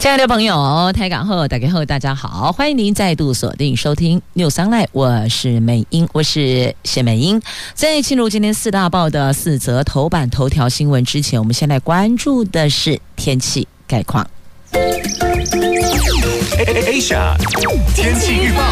亲爱的朋友，台港后打开后，大家好，欢迎您再度锁定收听 News Online，我是美英，我是谢美英。在进入今天四大报的四则头版头条新闻之前，我们先来关注的是天气概况。Asia 天气预报。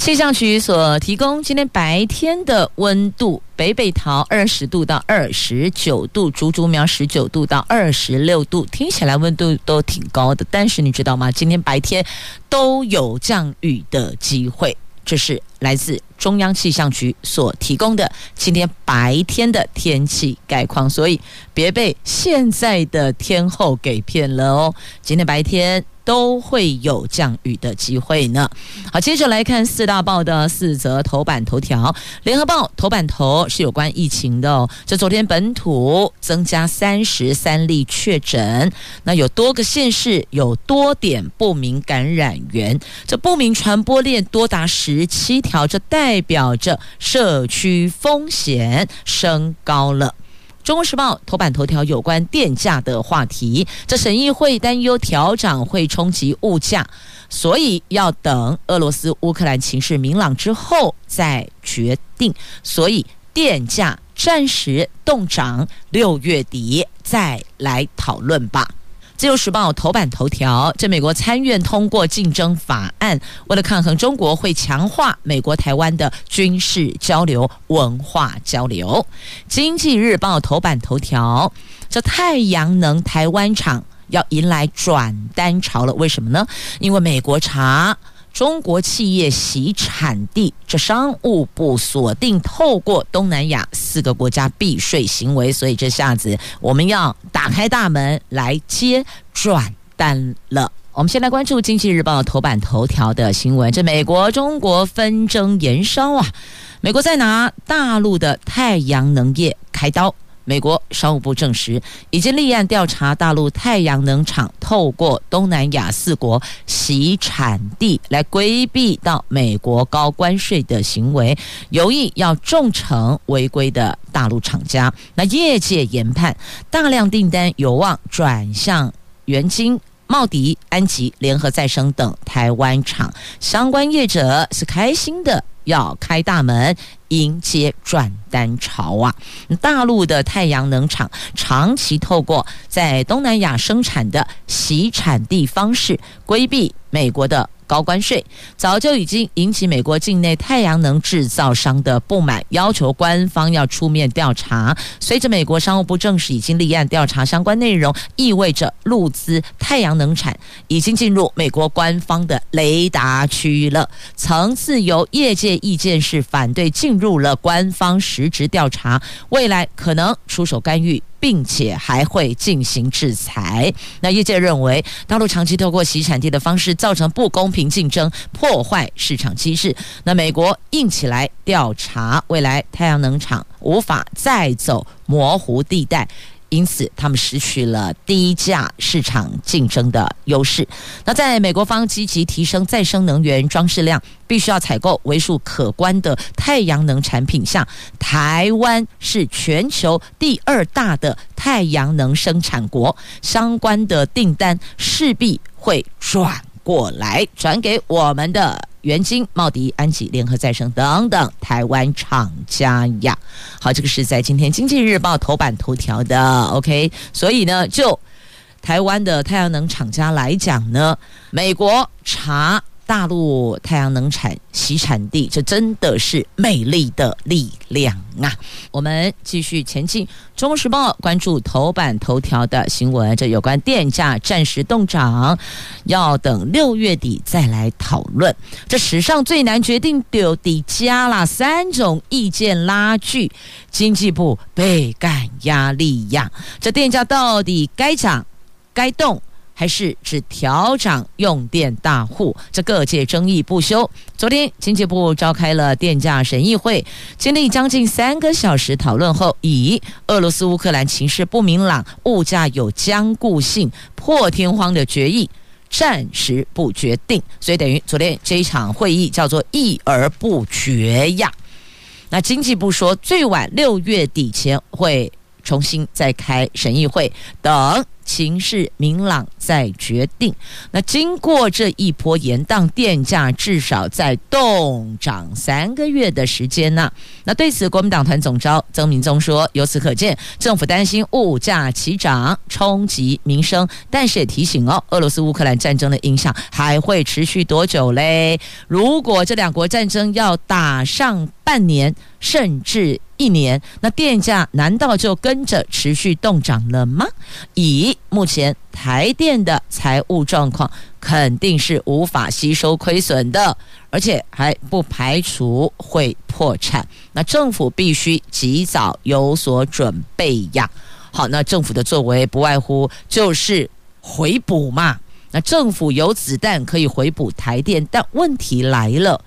气象局所提供今天白天的温度，北北桃二十度到二十九度，竹竹苗十九度到二十六度，听起来温度都挺高的。但是你知道吗？今天白天都有降雨的机会，这是来自中央气象局所提供的今天白天的天气概况，所以别被现在的天候给骗了哦。今天白天。都会有降雨的机会呢。好，接着来看四大报的四则头版头条。联合报头版头是有关疫情的哦。这昨天本土增加三十三例确诊，那有多个县市有多点不明感染源，这不明传播链多达十七条，这代表着社区风险升高了。中国时报头版头条有关电价的话题，这审议会担忧调涨会冲击物价，所以要等俄罗斯乌克兰情势明朗之后再决定，所以电价暂时冻涨，六月底再来讨论吧。自由时报头版头条：这美国参院通过竞争法案，为了抗衡中国，会强化美国台湾的军事交流、文化交流。经济日报头版头条：这太阳能台湾厂要迎来转单潮了，为什么呢？因为美国查。中国企业洗产地，这商务部锁定透过东南亚四个国家避税行为，所以这下子我们要打开大门来接转单了。我们先来关注《经济日报》头版头条的新闻：这美国中国纷争延烧啊，美国在拿大陆的太阳能业开刀。美国商务部证实，已经立案调查大陆太阳能厂透过东南亚四国洗产地来规避到美国高关税的行为，有意要重惩违规的大陆厂家。那业界研判，大量订单有望转向元晶、茂迪、安吉、联合再生等台湾厂，相关业者是开心的。要开大门迎接转单潮啊！大陆的太阳能厂长期透过在东南亚生产的洗产地方式，规避美国的。高关税早就已经引起美国境内太阳能制造商的不满，要求官方要出面调查。随着美国商务部证实已经立案调查相关内容，意味着陆资太阳能产已经进入美国官方的雷达区域了。曾自由业界意见是反对进入了官方实质调查，未来可能出手干预。并且还会进行制裁。那业界认为，大陆长期透过洗产地的方式造成不公平竞争，破坏市场机制。那美国硬起来调查，未来太阳能厂无法再走模糊地带。因此，他们失去了低价市场竞争的优势。那在美国方积极提升再生能源装饰量，必须要采购为数可观的太阳能产品下，台湾是全球第二大的太阳能生产国，相关的订单势必会转过来，转给我们的。元晶、茂迪、安吉、联合再生等等台湾厂家呀，好，这个是在今天《经济日报》头版头条的。OK，所以呢，就台湾的太阳能厂家来讲呢，美国查。大陆太阳能产洗产地，这真的是美丽的力量啊！我们继续前进，《中国时报》关注头版头条的新闻，这有关电价暂时冻涨，要等六月底再来讨论。这史上最难决定丢底加了三种意见拉锯，经济部倍感压力呀！这电价到底该涨该动？还是只调涨用电大户？这各界争议不休。昨天经济部召开了电价审议会，经历将近三个小时讨论后，以俄罗斯乌克兰情势不明朗、物价有僵固性、破天荒的决议，暂时不决定。所以等于昨天这一场会议叫做议而不决呀。那经济部说，最晚六月底前会重新再开审议会，等。形势明朗再决定。那经过这一波延宕，电价至少在动涨三个月的时间呢。那对此，国民党团总召曾铭宗说：“由此可见，政府担心物价齐涨冲击民生，但是也提醒哦，俄罗斯乌克兰战争的影响还会持续多久嘞？如果这两国战争要打上半年，甚至……”一年，那电价难道就跟着持续冻涨了吗？以目前台电的财务状况，肯定是无法吸收亏损的，而且还不排除会破产。那政府必须及早有所准备呀。好，那政府的作为不外乎就是回补嘛。那政府有子弹可以回补台电，但问题来了，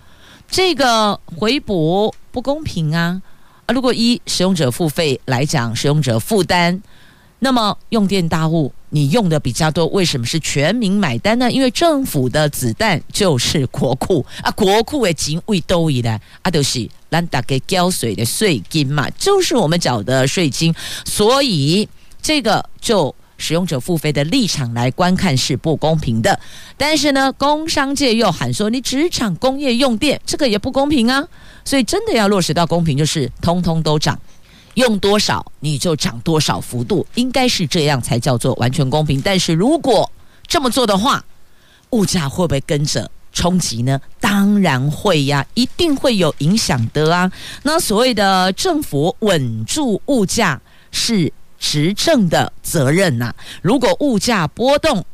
这个回补不公平啊。啊，如果一使用者付费来讲，使用者负担，那么用电大户你用的比较多，为什么是全民买单呢？因为政府的子弹就是国库啊，国库的钱为都以来啊，就是咱大家交税的税金嘛，就是我们缴的税金，所以这个就使用者付费的立场来观看是不公平的。但是呢，工商界又喊说，你只涨工业用电，这个也不公平啊。所以真的要落实到公平，就是通通都涨，用多少你就涨多少幅度，应该是这样才叫做完全公平。但是如果这么做的话，物价会不会跟着冲击呢？当然会呀，一定会有影响的啊。那所谓的政府稳住物价是执政的责任呐。如果物价波动，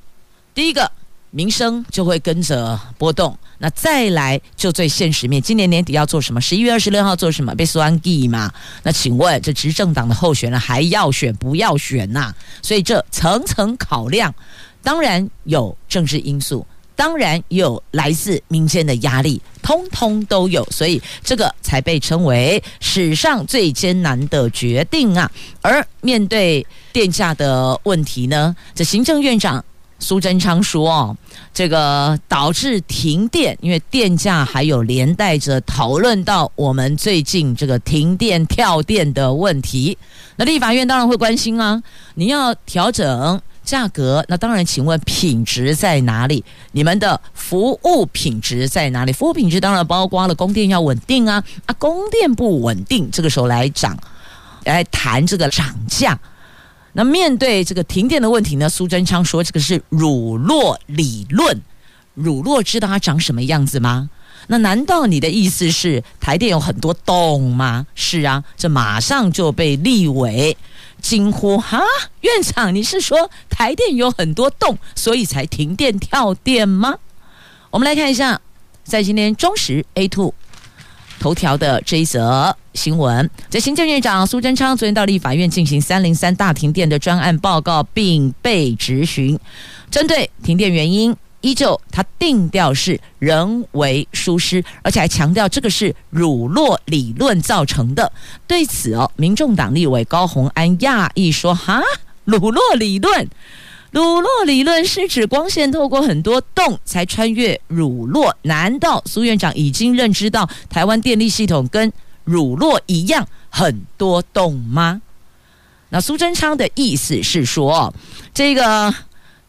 第一个民生就会跟着波动。那再来就最现实面，今年年底要做什么？十一月二十六号做什么？被双 G 嘛？那请问这执政党的候选人还要选不要选呐、所以这层层考量，当然有政治因素，当然有来自民间的压力，通通都有，所以这个才被称为史上最艰难的决定啊！而面对电价的问题呢，这行政院长。苏贞昌说：“哦，这个导致停电，因为电价还有连带着讨论到我们最近这个停电跳电的问题。那立法院当然会关心啊，你要调整价格，那当然，请问品质在哪里？你们的服务品质在哪里？服务品质当然包括了供电要稳定啊，啊，供电不稳定，这个时候来涨，来谈这个涨价。”那面对这个停电的问题呢，苏贞昌说这个是乳酪理论。乳酪知道它长什么样子吗？那难道你的意思是台电有很多洞吗？是啊，这马上就被立委惊呼哈，院长你是说台电有很多洞，所以才停电跳电吗？我们来看一下，在今天中时 A two。头条的这一则新闻，在行政院长苏贞昌昨天到立法院进行三零三大停电的专案报告，并被质询。针对停电原因，依旧他定调是人为疏失，而且还强调这个是乳酪理论造成的。对此哦，民众党立委高虹安讶异说：“哈，乳酪理论。”乳酪理论是指光线透过很多洞才穿越乳酪？难道苏院长已经认知到台湾电力系统跟乳酪一样很多洞吗？那苏贞昌的意思是说，这个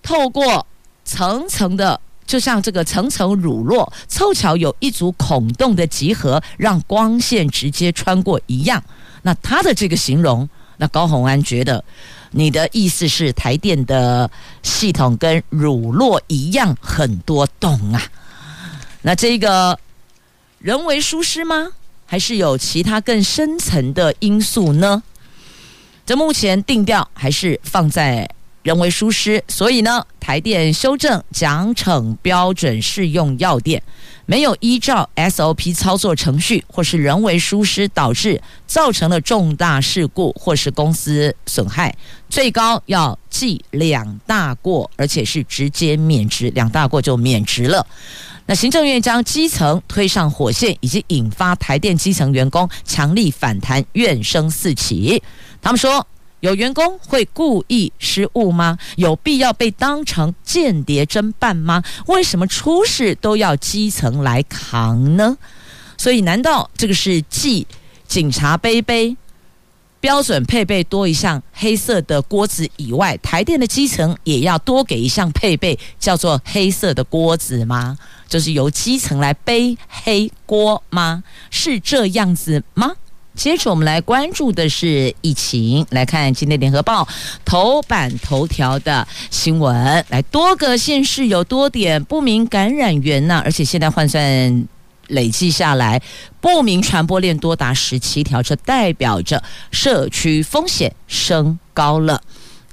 透过层层的，就像这个层层乳酪，凑巧有一组孔洞的集合，让光线直接穿过一样。那他的这个形容，那高虹安觉得。你的意思是台电的系统跟乳酪一样很多洞啊？那这个人为疏失吗？还是有其他更深层的因素呢？这目前定调还是放在人为疏失，所以呢，台电修正奖惩标准适用要点，没有依照 SOP 操作程序，或是人为疏失导致造成了重大事故或是公司损害，最高要记两大过，而且是直接免职，两大过就免职了。那行政院将基层推上火线，以及引发台电基层员工强力反弹，怨声四起。他们说。有员工会故意失误吗？有必要被当成间谍侦办吗？为什么出事都要基层来扛呢？所以，难道这个是继警察杯杯标准配备多一项黑色的锅子以外，台电的基层也要多给一项配备，叫做黑色的锅子吗？就是由基层来背黑锅吗？是这样子吗？接着我们来关注的是疫情，来看今天联合报头版头条的新闻。来，多个县市有多点不明感染源呢，而且现在换算累计下来，不明传播链多达十七条，这代表着社区风险升高了。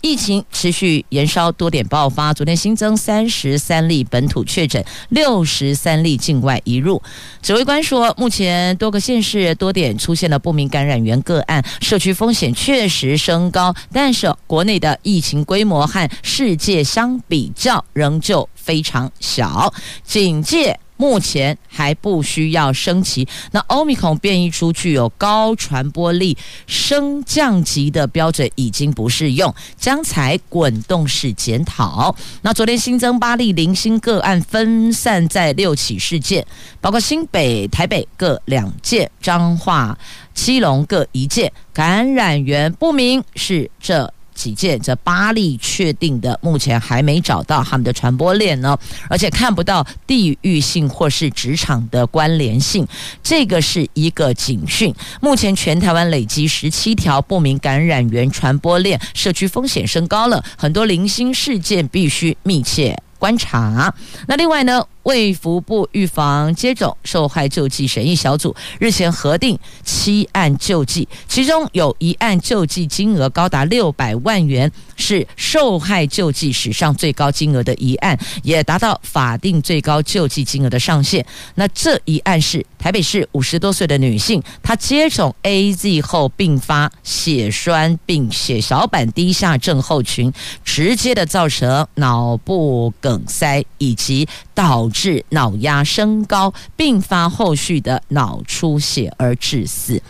疫情持续延烧，多点爆发。昨天新增三十三例本土确诊，六十三例境外移入。指挥官说，目前多个县市多点出现了不明感染源个案，社区风险确实升高。但是国内的疫情规模和世界相比较，仍旧非常小。警戒。目前还不需要升级。那欧米孔变异株具有高传播力，升降级的标准已经不适用，将采滚动式检讨。那昨天新增八例零星个案，分散在六起事件，包括新北、台北各两件，彰化、基隆各一件，感染源不明，是这。几件，这八例确定的，目前还没找到他们的传播链呢，而且看不到地域性或是职场的关联性，这个是一个警讯。目前全台湾累积十七条不明感染源传播链，社区风险升高了，很多零星事件必须密切观察。那另外呢，卫福部预防接种受害救济审议小组日前核定七案救济，其中有一案救济金额高达六百万元，是受害救济史上最高金额的一案，也达到法定最高救济金额的上限。那这一案是台北市五十多岁的女性，她接种 AZ 后并发血栓并血小板低下症候群，直接的造成脑部梗塞以及导致脑压升高，并发后续的脑出血而致死。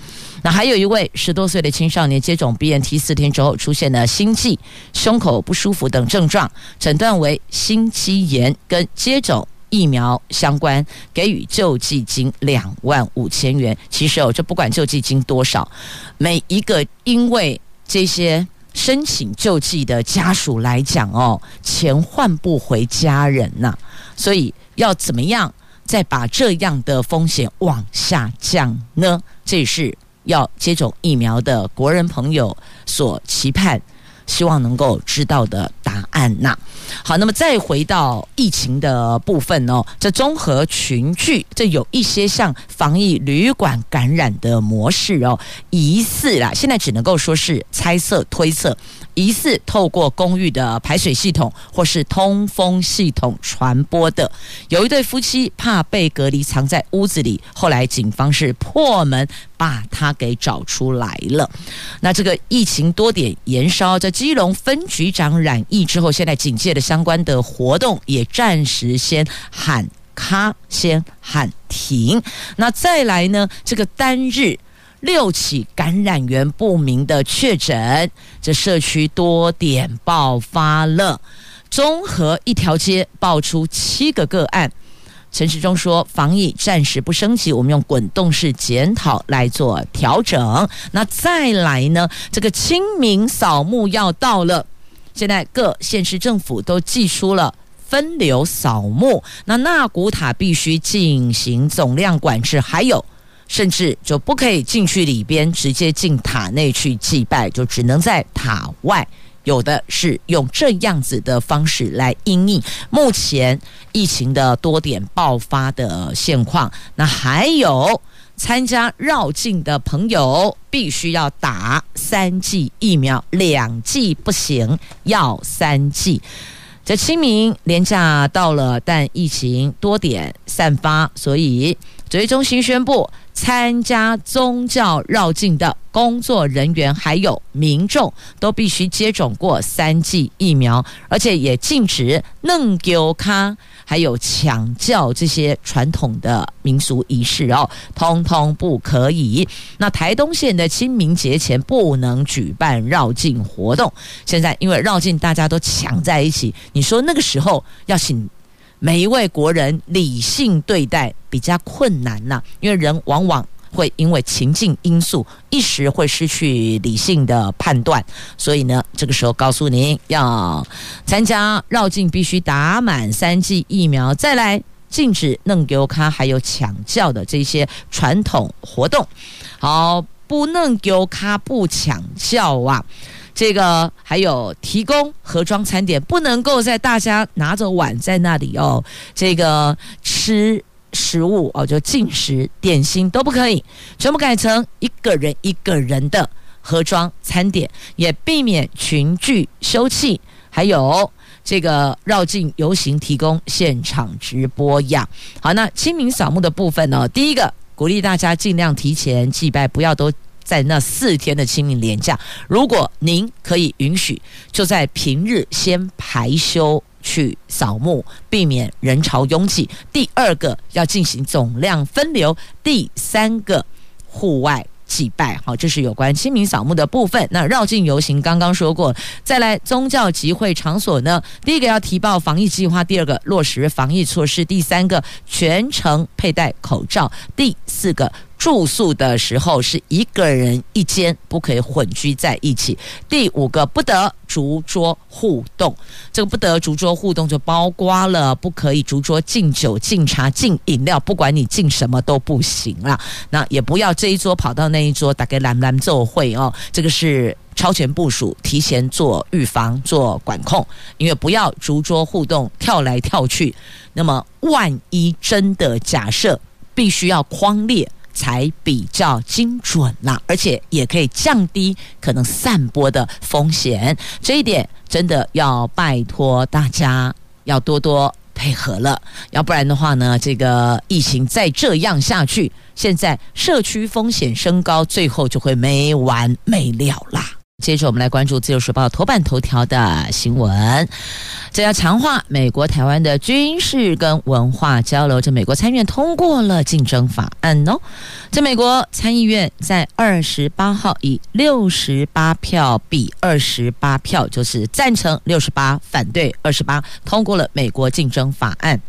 那还有一位十多岁的青少年接种 BNT 四天之后出现了心悸、胸口不舒服等症状，诊断为心肌炎，跟接种疫苗相关，给予救济金两万五千元。其实哦，这不管救济金多少，每一个因为这些申请救济的家属来讲哦，钱换不回家人呐、所以要怎么样再把这样的风险往下降呢？这是要接种疫苗的国人朋友所期盼，希望能够知道的答案呐。好，那么再回到疫情的部分哦，这综合群聚，这有一些像防疫旅馆感染的模式哦，疑似啦，现在只能够说是猜测推测。疑似透过公寓的排水系统或是通风系统传播的，有一对夫妻怕被隔离，藏在屋子里，后来警方是破门把他给找出来了。那这个疫情多点延烧，在基隆分局长染疫之后，现在警戒的相关的活动也暂时先喊卡，先喊停。那再来呢，这个单日。六起感染源不明的确诊，这社区多点爆发了，中和一条街爆出七个个案。陈时中说，防疫暂时不升级，我们用滚动式检讨来做调整。那再来呢？这个清明扫墓要到了，现在各县市政府都祭出了分流扫墓，那纳古塔必须进行总量管制，还有。甚至就不可以进去里边，直接进塔内去祭拜，就只能在塔外。有的是用这样子的方式来应应目前疫情的多点爆发的现况。那还有参加绕境的朋友必须要打三剂疫苗，两剂不行，要三剂。这清明连假到了，但疫情多点散发，所以指挥中心宣布，参加宗教绕境的工作人员还有民众都必须接种过三剂疫苗，而且也禁止弄丢卡。还有抢轿这些传统的民俗仪式哦，通通不可以。那台东县的清明节前不能举办绕境活动。现在因为绕境大家都抢在一起，你说那个时候要请每一位国人理性对待，比较困难呐、因为人往往。会因为情境因素一时会失去理性的判断，所以呢，这个时候告诉您要参加绕境必须打满三剂疫苗，再来禁止弄丢卡还有抢教的这些传统活动。好，不弄丢卡不抢教啊，这个还有提供盒装餐点，不能够在大家拿着碗在那里哦，这个吃。食物哦，就进食点心都不可以，全部改成一个人一个人的盒装餐点，也避免群聚休憩。还有这个绕境游行提供现场直播呀。好，那清明扫墓的部分呢？第一个鼓励大家尽量提前祭拜，不要都在那四天的清明连假。如果您可以允许，就在平日先排休。去扫墓，避免人潮拥挤。第二个要进行总量分流。第三个，户外祭拜。好，这是有关清明扫墓的部分。那绕境游行刚刚说过，再来宗教集会场所呢？第一个要提报防疫计划，第二个落实防疫措施，第三个全程佩戴口罩，第四个。住宿的时候是一个人一间，不可以混居在一起。第五个，不得逐桌互动。这个不得逐桌互动就包括了不可以逐桌敬酒、敬茶、敬饮料，不管你敬什么都不行啦。那也不要这一桌跑到那一桌，大家来来做会哦。这个是超前部署，提前做预防、做管控。因为不要逐桌互动，跳来跳去。那么万一真的假设必须要框列。才比较精准啦，而且也可以降低可能散播的风险。这一点真的要拜托大家要多多配合了，要不然的话呢，这个疫情再这样下去，现在社区风险升高，最后就会没完没了啦。接着我们来关注《自由时报》头版头条的新闻，这要强化美国台湾的军事跟文化交流。这美国参议院通过了竞争法案哦。这美国参议院在二十八号以六十八票比二十八票，就是赞成六十八，反对二十八，通过了美国竞争法案。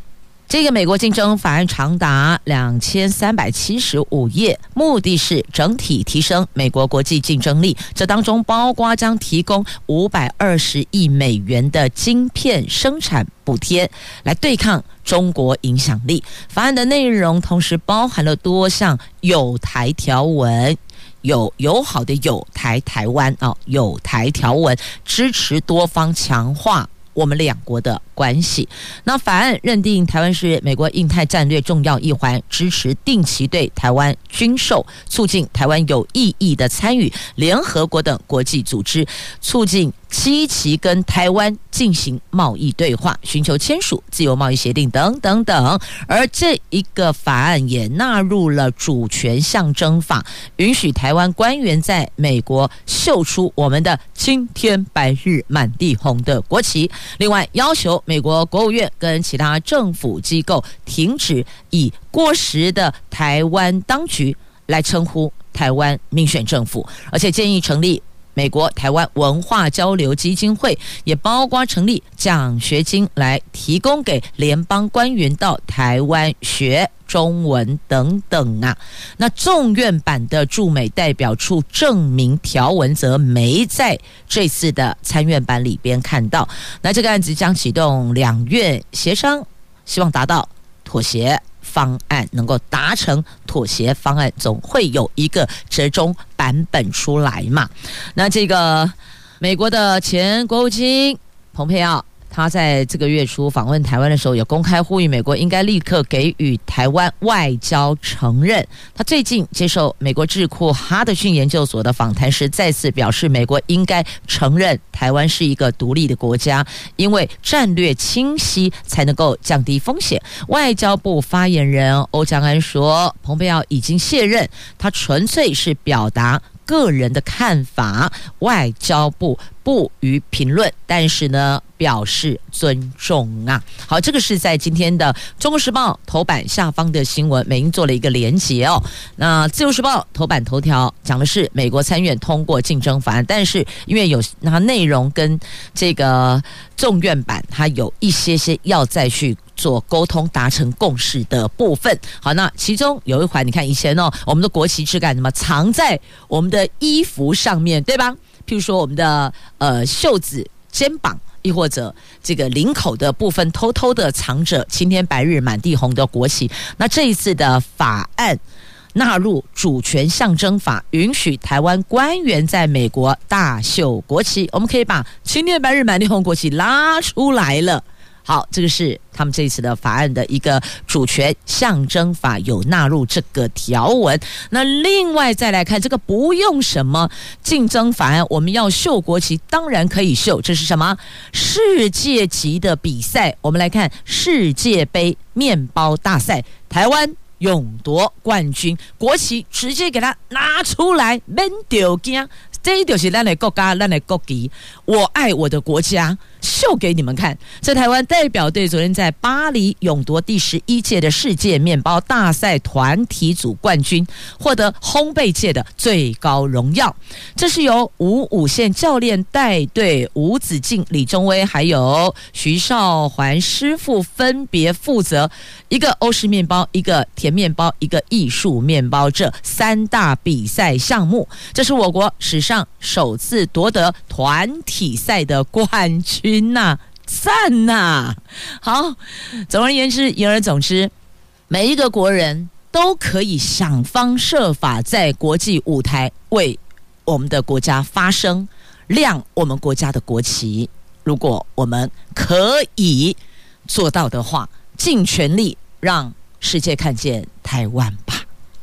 这个美国竞争法案长达两千三百七十五页，目的是整体提升美国国际竞争力。这当中包括将提供五百二十亿美元的晶片生产补贴，来对抗中国影响力。法案的内容同时包含了多项友台条文，有友好的友台台湾啊，友台条文支持多方强化。我们两国的关系。那法案认定台湾是美国印太战略重要一环，支持定期对台湾军售，促进台湾有意义的参与联合国等国际组织，促进。积极跟台湾进行贸易对话，寻求签署自由贸易协定等等等。而这一个法案也纳入了主权象征法，允许台湾官员在美国秀出我们的青天白日满地红的国旗。另外，要求美国国务院跟其他政府机构停止以过时的台湾当局来称呼台湾民选政府，而且建议成立。美国台湾文化交流基金会也包括成立奖学金来提供给联邦官员到台湾学中文等等啊。那众院版的驻美代表处证明条文则没在这次的参院版里边看到。那这个案子将启动两院协商，希望达到妥协。方案能够达成妥协方案，总会有一个折中版本出来嘛。那这个美国的前国务卿蓬佩奥他在这个月初访问台湾的时候，也公开呼吁美国应该立刻给予台湾外交承认。他最近接受美国智库哈德逊研究所的访谈时，再次表示，美国应该承认台湾是一个独立的国家，因为战略清晰才能够降低风险。外交部发言人欧江安说，蓬佩奥已经卸任，他纯粹是表达。个人的看法，外交部不予评论，但是呢，表示尊重啊。好，这个是在今天的《中国时报》头版下方的新闻，美英做了一个连结哦。那《自由时报》头版头条讲的是美国参院通过竞争法案，但是因为有那内容跟这个众院版，它有一些些要再去。做沟通达成共识的部分，好，那其中有一环，你看以前哦，我们的国旗是干什么？藏在我们的衣服上面对吧？譬如说我们的呃袖子、肩膀，亦或者这个领口的部分，偷偷的藏着“青天白日满地红”的国旗。那这一次的法案纳入主权象征法，允许台湾官员在美国大秀国旗，我们可以把“青天白日满地红”国旗拉出来了。好，这个是他们这一次的法案的一个主权象征法有纳入这个条文。那另外再来看这个不用什么竞争法案，我们要秀国旗，当然可以秀。这是什么世界级的比赛？我们来看世界杯面包大赛，台湾勇夺冠军，国旗直接给它拿出来，免丢惊。这就是咱的国家，咱的国旗。我爱我的国家，秀给你们看。在台湾代表队昨天在巴黎勇夺第十一届的世界面包大赛团体组冠军，获得烘焙界的最高荣耀。这是由吴武宪教练带队，吴子敬、李宗威还有徐少环师傅分别负责一个欧式面包、一个甜面包、一个艺术面包这三大比赛项目。这是我国史上。首次夺得团体赛的冠军云呐、啊，赞呐、好，总而言之，言而总之，每一个国人都可以想方设法在国际舞台为我们的国家发声，亮我们国家的国旗。如果我们可以做到的话，尽全力让世界看见台湾吧。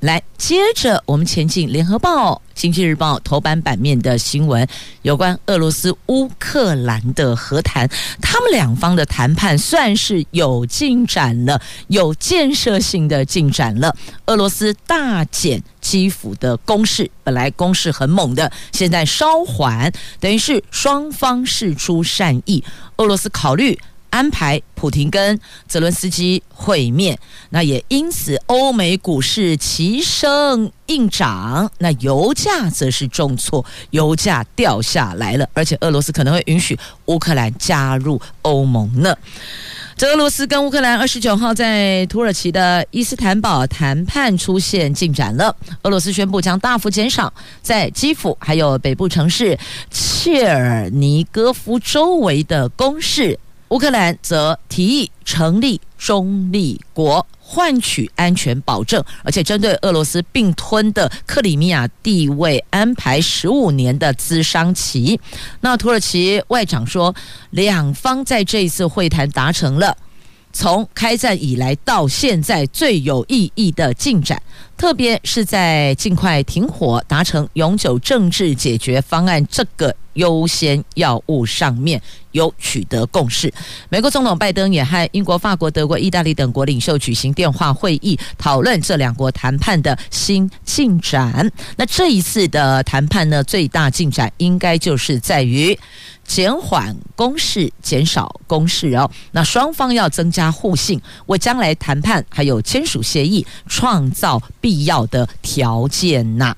来，接着我们前进《联合报》《经济日报》头版版面的新闻，有关俄罗斯、乌克兰的和谈，他们两方的谈判算是有进展了，有建设性的进展了。俄罗斯大减基辅的攻势，本来攻势很猛的，现在稍缓，等于是双方释出善意。俄罗斯考虑。安排普廷跟泽伦斯基会面，那也因此欧美股市齐声硬涨，那油价则是重挫，油价掉下来了，而且俄罗斯可能会允许乌克兰加入欧盟呢。这俄罗斯跟乌克兰二十九号在土耳其的伊斯坦堡谈判出现进展了，俄罗斯宣布将大幅减少在基辅还有北部城市切尔尼戈夫周围的攻势。乌克兰则提议成立中立国，换取安全保证，而且针对俄罗斯并吞的克里米亚地位安排十五年的资商期。那土耳其外长说，两方在这一次会谈达成了从开战以来到现在最有意义的进展，特别是在尽快停火、达成永久政治解决方案这个。优先要务上面有取得共识。美国总统拜登也和英国、法国、德国、意大利等国领袖举行电话会议，讨论这两国谈判的新进展。那这一次的谈判呢，最大进展应该就是在于减缓攻势、减少攻势哦。那双方要增加互信，为将来谈判还有签署协议创造必要的条件呐。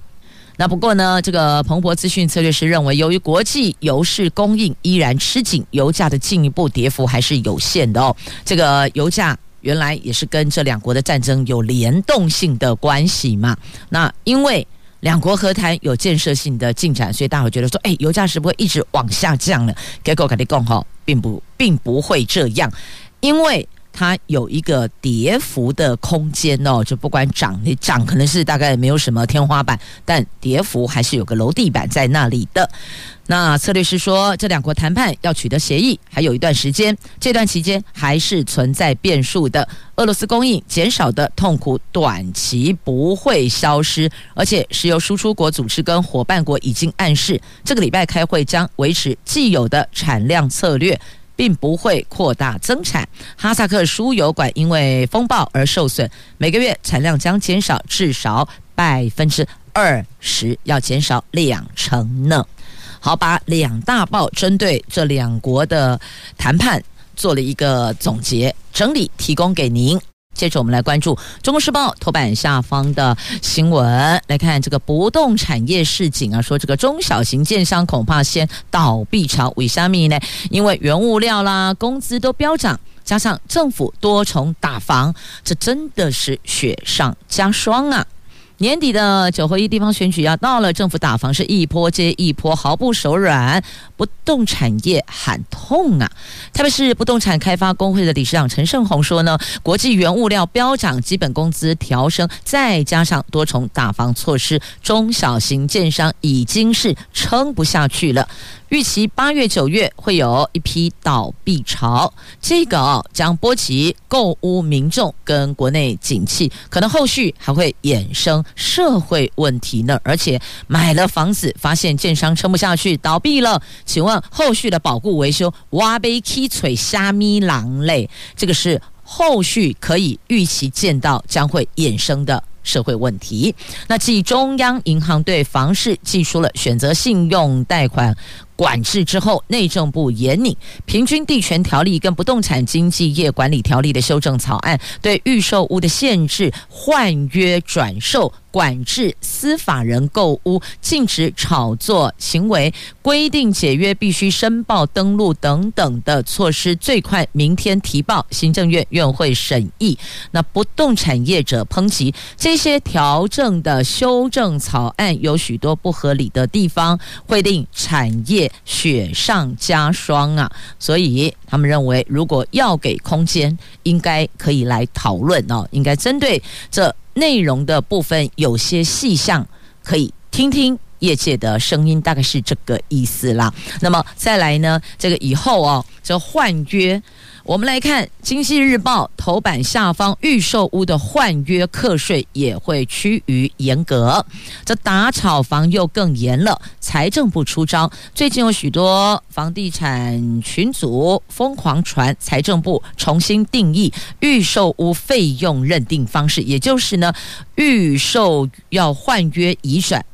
那不过呢，这个彭博资讯策略师认为，由于国际油市供应依然吃紧，油价的进一步跌幅还是有限的哦。这个油价原来也是跟这两国的战争有联动性的关系嘛。那因为两国和谈有建设性的进展，所以大伙觉得说，哎，油价是不会一直往下降了。结果跟你讲哈，并不并不会这样，因为。它有一个跌幅的空间哦，就不管涨，你涨可能是大概没有什么天花板，但跌幅还是有个楼地板在那里的。那策略师说，这两国谈判要取得协议还有一段时间，这段期间还是存在变数的。俄罗斯供应减少的痛苦短期不会消失，而且石油输出国组织跟伙伴国已经暗示，这个礼拜开会将维持既有的产量策略，并不会扩大增产。哈萨克输油管因为风暴而受损，每个月产量将减少至少百分之二十，要减少两成呢。好，把两大报针对这两国的谈判做了一个总结整理，提供给您。接着我们来关注《中国时报》头版下方的新闻，来看这个不动产业市井啊，说这个中小型建商恐怕先倒闭潮。为什么呢？因为原物料啦、工资都飙涨，加上政府多重打房，这真的是雪上加霜啊！年底的九合一地方选举要到了，政府打房是一波接一波，毫不手软。不动产业喊痛啊！特别是不动产开发工会的理事长陈胜鸿说呢，国际原物料飙涨，基本工资调升，再加上多重打房措施，中小型建商已经是撑不下去了。预期八月、九月会有一批倒闭潮，这个哦将波及购屋民众跟国内景气，可能后续还会衍生社会问题呢。而且买了房子，发现建商撑不下去倒闭了，请问后续的保固维修，挖杯踢腿虾米狼类，这个是后续可以预期见到将会衍生的。社会问题。那继中央银行对房市寄出了选择信用贷款管制之后，内政部严拟平均地权条例跟不动产经纪业管理条例的修正草案，对预售屋的限制换约转售。管制司法人购屋，禁止炒作行为，规定解约必须申报登录等等的措施，最快明天提报行政院院会审议。那不动产业者抨击这些调整的修正草案有许多不合理的地方，会令产业雪上加霜啊！所以他们认为，如果要给空间，应该可以来讨论哦，应该针对这。内容的部分有些细项可以听听业界的声音，大概是这个意思啦。那么再来呢，这个以后哦，这换约。我们来看《经济日报》头版下方，预售屋的换约课税也会趋于严格，这打炒房又更严了。财政部出招，最近有许多房地产群组疯狂传，财政部重新定义预售屋费用认定方式，也就是呢，预售要换约移转。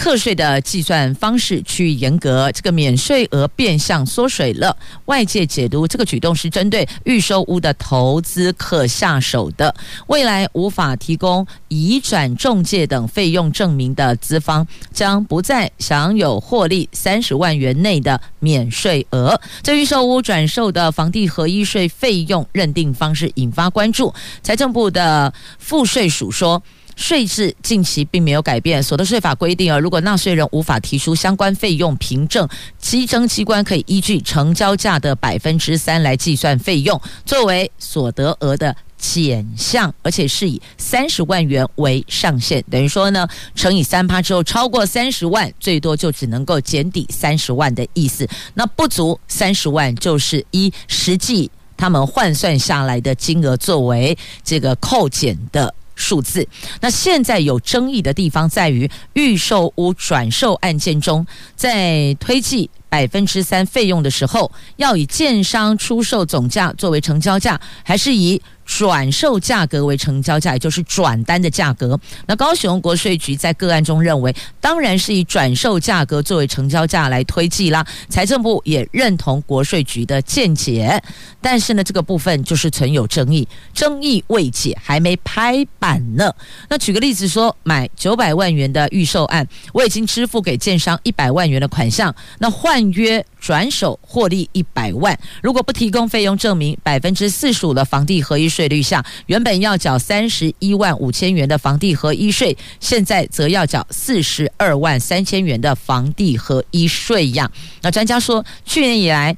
课税的计算方式趋于严格，这个免税额变相缩水了。外界解读这个举动是针对预售屋的投资客下手的。未来无法提供移转中介等费用证明的资方，将不再享有获利三十万元内的免税额。这预售屋转售的房地合一税费用认定方式引发关注。财政部的赋税署说。税制近期并没有改变，所得税法规定啊，如果纳税人无法提出相关费用凭证，稽征机关可以依据成交价的百分之三来计算费用，作为所得额的减项，而且是以三十万元为上限，等于说呢，乘以三趴之后，超过三十万，最多就只能够减抵三十万的意思。那不足三十万，就是依实际他们换算下来的金额作为这个扣减的。数字。那现在有争议的地方在于，预售屋转售案件中，在推计百分之三费用的时候，要以建商出售总价作为成交价，还是以转售价格为成交价，也就是转单的价格。那高雄国税局在个案中认为，当然是以转售价格作为成交价来推计啦。财政部也认同国税局的见解，但是呢，这个部分就是存有争议，争议未解，还没拍板呢。那举个例子说，买九百万元的预售案，我已经支付给建商一百万元的款项，那换约。转手获利一百万，如果不提供费用证明，百分之四十五的房地合一税率下，原本要缴三十一万五千元的房地合一税，现在则要缴四十二万三千元的房地合一税样。那专家说，去年以来。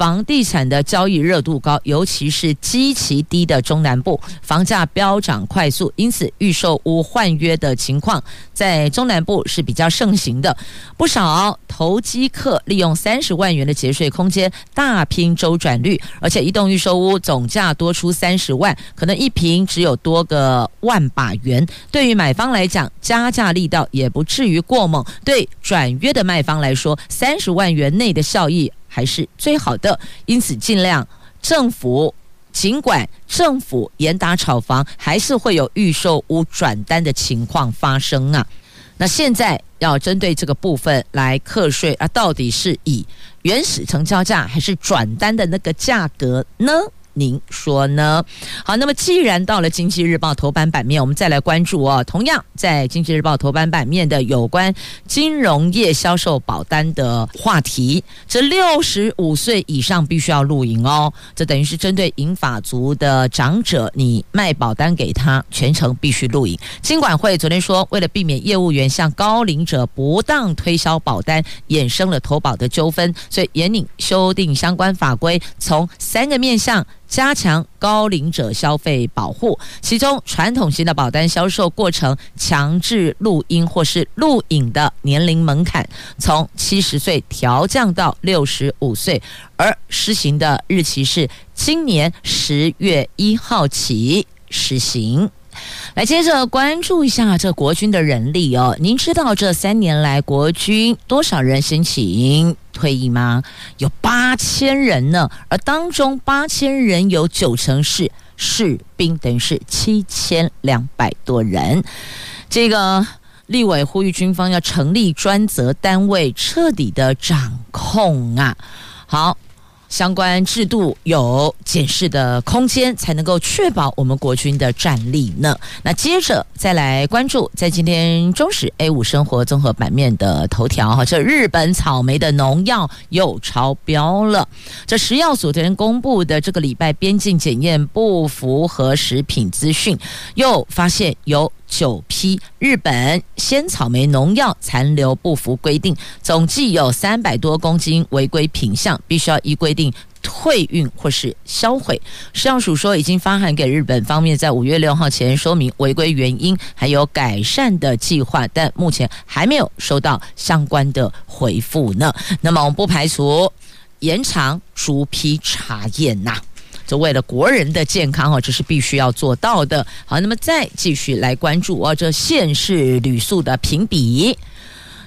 房地产的交易热度高，尤其是基期低的中南部，房价飙涨快速，因此预售屋换约的情况在中南部是比较盛行的。不少投机客利用三十万元的节税空间，大拼周转率，而且一栋预售屋总价多出三十万，可能一平只有多个万把元。对于买方来讲，加价力道也不至于过猛；对转约的卖方来说，三十万元内的效益。还是最好的，因此尽量政府尽管政府严打炒房，还是会有预售屋转单的情况发生啊。那现在要针对这个部分来课税啊，到底是以原始成交价还是转单的那个价格呢？您说呢？好，那么既然到了《经济日报》头版版面，我们再来关注哦。同样在《经济日报》头版版面的有关金融业销售保单的话题，这六十五岁以上必须要录影哦。这等于是针对银发族的长者，你卖保单给他，全程必须录影。金管会昨天说，为了避免业务员向高龄者不当推销保单，衍生了投保的纠纷，所以严令修订相关法规，从三个面向。加强高龄者消费保护，其中传统型的保单销售过程强制录音或是录影的年龄门槛，从七十岁调降到六十五岁，而施行的日期是今年十月一号起实行。来，接着关注一下这国军的人力哦。您知道这三年来国军多少人申请退役吗？有八千人呢，而当中八千人有九成是士兵，等于是七千两百多人。这个立委呼吁军方要成立专责单位，彻底的掌控啊。好。相关制度有检视的空间，才能够确保我们国军的战力呢。那接着再来关注，在今天中时 A 五生活综合版面的头条哈，这日本草莓的农药又超标了。这食药署昨天公布的这个礼拜边境检验不符合食品资讯，又发现有。九批日本鲜草莓农药残留不符规定，总计有三百多公斤违规品项，必须要依规定退运或是销毁。食药署说已经发函给日本方面，在五月六号前说明违规原因，还有改善的计划，但目前还没有收到相关的回复呢。那么我们不排除延长逐批查验呐。就为了国人的健康哦，这是必须要做到的。好，那么再继续来关注哦，这县市旅宿的评比，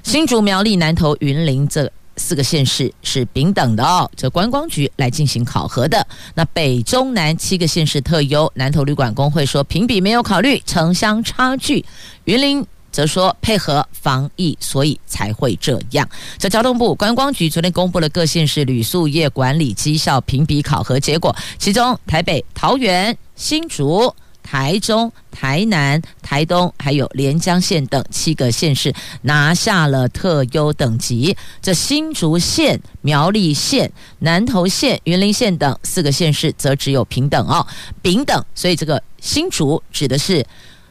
新竹、苗栗、南投、云林这四个县市是平等的哦。这观光局来进行考核的。那北中南七个县市特优，南投旅馆工会说评比没有考虑城乡差距，云林。则说配合防疫，所以才会这样。这交通部观光局昨天公布了各县市旅宿业管理绩效评比考核结果，其中台北、桃园、新竹、台中、台南、台东，还有连江县等七个县市拿下了特优等级。这新竹县、苗栗县、南投县、云林县等四个县市则只有平等哦，平等。所以这个新竹指的是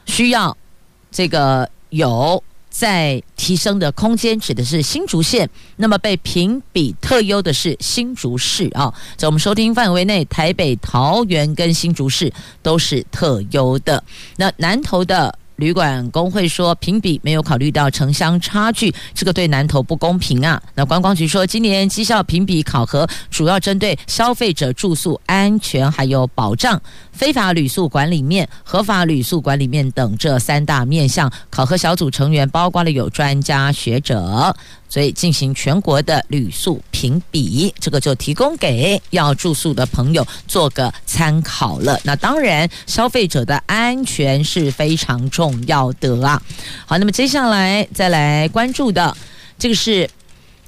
需要这个。有在提升的空间，指的是新竹县。那么被评比特优的是新竹市啊，在我们收听范围内，台北、桃园跟新竹市都是特优的。那南投的。旅馆工会说，评比没有考虑到城乡差距，这个对南头不公平啊。那观光局说，今年绩效评比考核主要针对消费者住宿安全还有保障、非法旅宿管理面、合法旅宿管理面等这三大面向。考核小组成员包括了有专家学者。所以进行全国的旅宿评比，这个就提供给要住宿的朋友做个参考了。那当然，消费者的安全是非常重要的啊。好，那么接下来再来关注的，这个是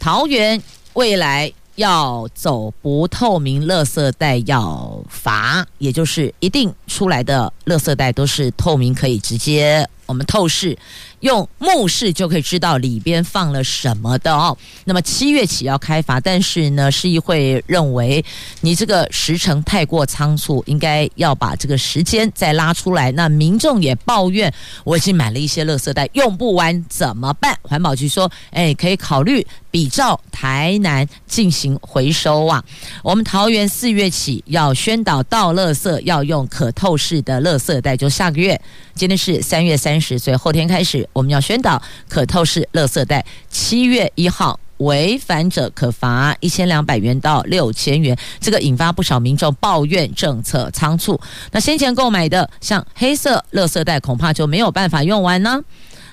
桃园未来要走不透明垃圾袋要罚，也就是一定出来的垃圾袋都是透明，可以直接我们透视。用目视就可以知道里边放了什么的哦。那么七月起要开罚，但是呢，市议会认为你这个时程太过仓促，应该要把这个时间再拉出来。那民众也抱怨，我已经买了一些垃圾袋，用不完怎么办？环保局说，哎，可以考虑。比照台南进行回收啊，我们桃园四月起要宣导倒垃圾要用可透视的垃圾袋，就下个月，今天是三月三十，所以后天开始我们要宣导可透视垃圾袋。七月一号违反者可罚一千两百元到六千元，这个引发不少民众抱怨政策仓促。那先前购买的像黑色垃圾袋，恐怕就没有办法用完呢。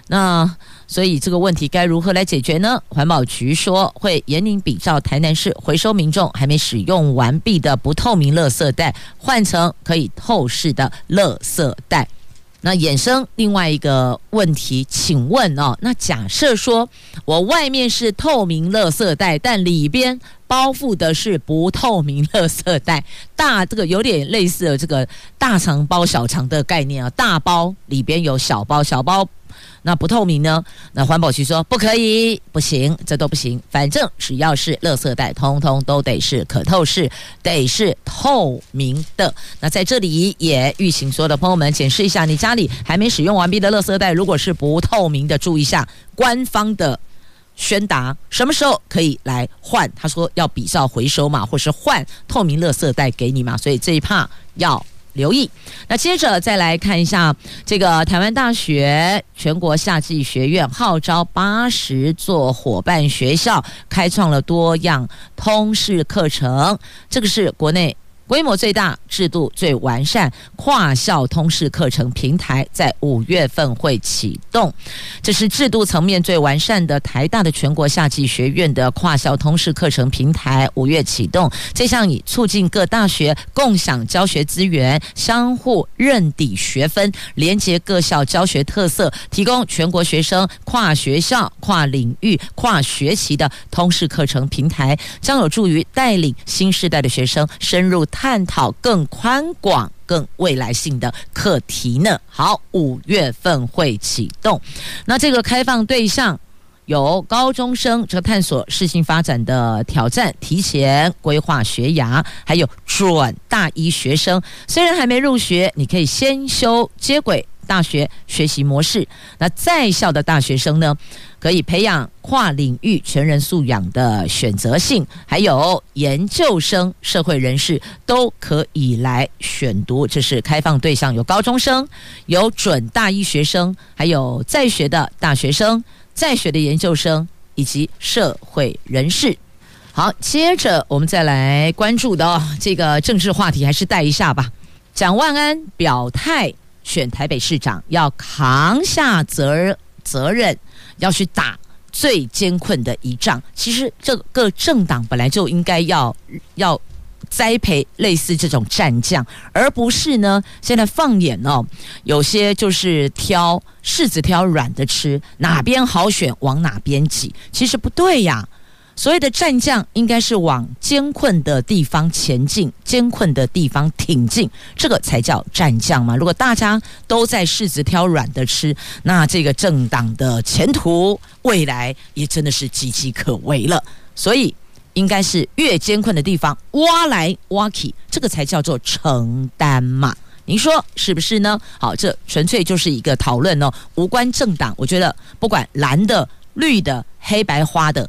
那。所以这个问题该如何来解决呢？环保局说会严令比照台南市回收民众还没使用完毕的不透明垃圾袋，换成可以透视的垃圾袋。那衍生另外一个问题，请问哦，那假设说我外面是透明垃圾袋，但里边包覆的是不透明垃圾袋，大这个有点类似的这个大肠包小肠的概念啊，大包里边有小包，小包。那不透明呢？那环保局说不可以，不行，这都不行。反正只要是垃圾袋，通通都得是可透视，得是透明的。那在这里也预请所有的朋友们检视一下，你家里还没使用完毕的垃圾袋，如果是不透明的，注意一下官方的宣达，什么时候可以来换？他说要比照回收嘛，或是换透明垃圾袋给你嘛。所以这一趴要。留意，那接着再来看一下这个台湾大学全国夏季学院号召八十座伙伴学校，开创了多样通识课程，这个是国内。规模最大、制度最完善、跨校通识课程平台在五月份会启动。这是制度层面最完善的台大的全国夏季学院的跨校通识课程平台，五月启动。这项以促进各大学共享教学资源、相互认抵学分、连接各校教学特色，提供全国学生跨学校、跨领域、跨学习的通识课程平台，将有助于带领新时代的学生深入。探讨更宽广、更未来性的课题呢？好，五月份会启动。那这个开放对象有高中生，这个探索适性发展的挑战，提前规划学涯，还有转大一学生，虽然还没入学，你可以先修接轨。大学学习模式，那在校的大学生呢，可以培养跨领域全人素养的选择性，还有研究生、社会人士都可以来选读。这是开放对象，有高中生，有准大一学生，还有在学的大学生、在学的研究生以及社会人士。好，接着我们再来关注的，这个政治话题，还是带一下吧。蒋万安表态。选台北市长要扛下责责任，要去打最艰困的一仗。其实这个政党本来就应该要要栽培类似这种战将，而不是呢，现在放眼哦，有些就是挑柿子挑软的吃，哪边好选往哪边挤。其实不对呀。所谓的战将应该是往艰困的地方前进，艰困的地方挺进，这个才叫战将嘛。如果大家都在柿子挑软的吃，那这个政党的前途未来也真的是岌岌可危了。所以应该是越艰困的地方挖来挖去，这个才叫做承担嘛。您说是不是呢？好，这纯粹就是一个讨论哦，无关政党。我觉得不管蓝的、绿的、黑白花的。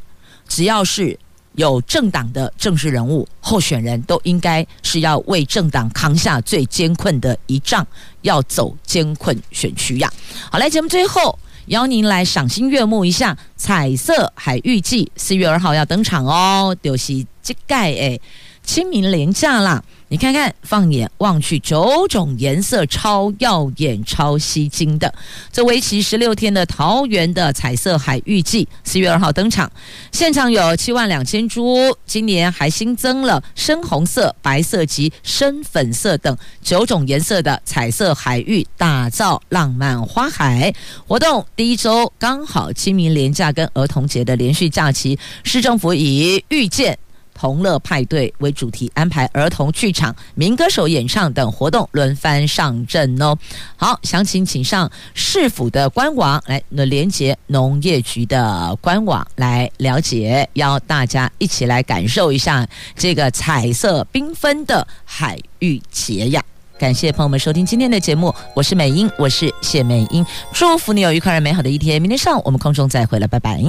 只要是有政党的政治人物候选人，都应该是要为政党扛下最艰困的一仗，要走艰困选区呀。好，来节目最后邀您来赏心悦目一下《彩色海域季》，四月二号要登场哦，就是这盖诶，清明廉价啦。你看看，放眼望去，九种颜色超耀眼、超吸睛的。这为期十六天的桃园的彩色海域季，四月二号登场，现场有七万两千株，今年还新增了深红色、白色及深粉色等九种颜色的彩色海域，打造浪漫花海。活动第一周刚好清明连假跟儿童节的连续假期，市政府以遇见。同乐派对为主题，安排儿童剧场、民歌手演唱等活动轮番上阵哦。好，详情请上市府的官网来，那连接农业局的官网来了解，邀大家一起来感受一下这个彩色缤纷的海芋节呀！感谢朋友们收听今天的节目，我是美英，我是谢美英，祝福你有愉快而美好的一天。明天上午我们空中再会了，拜拜。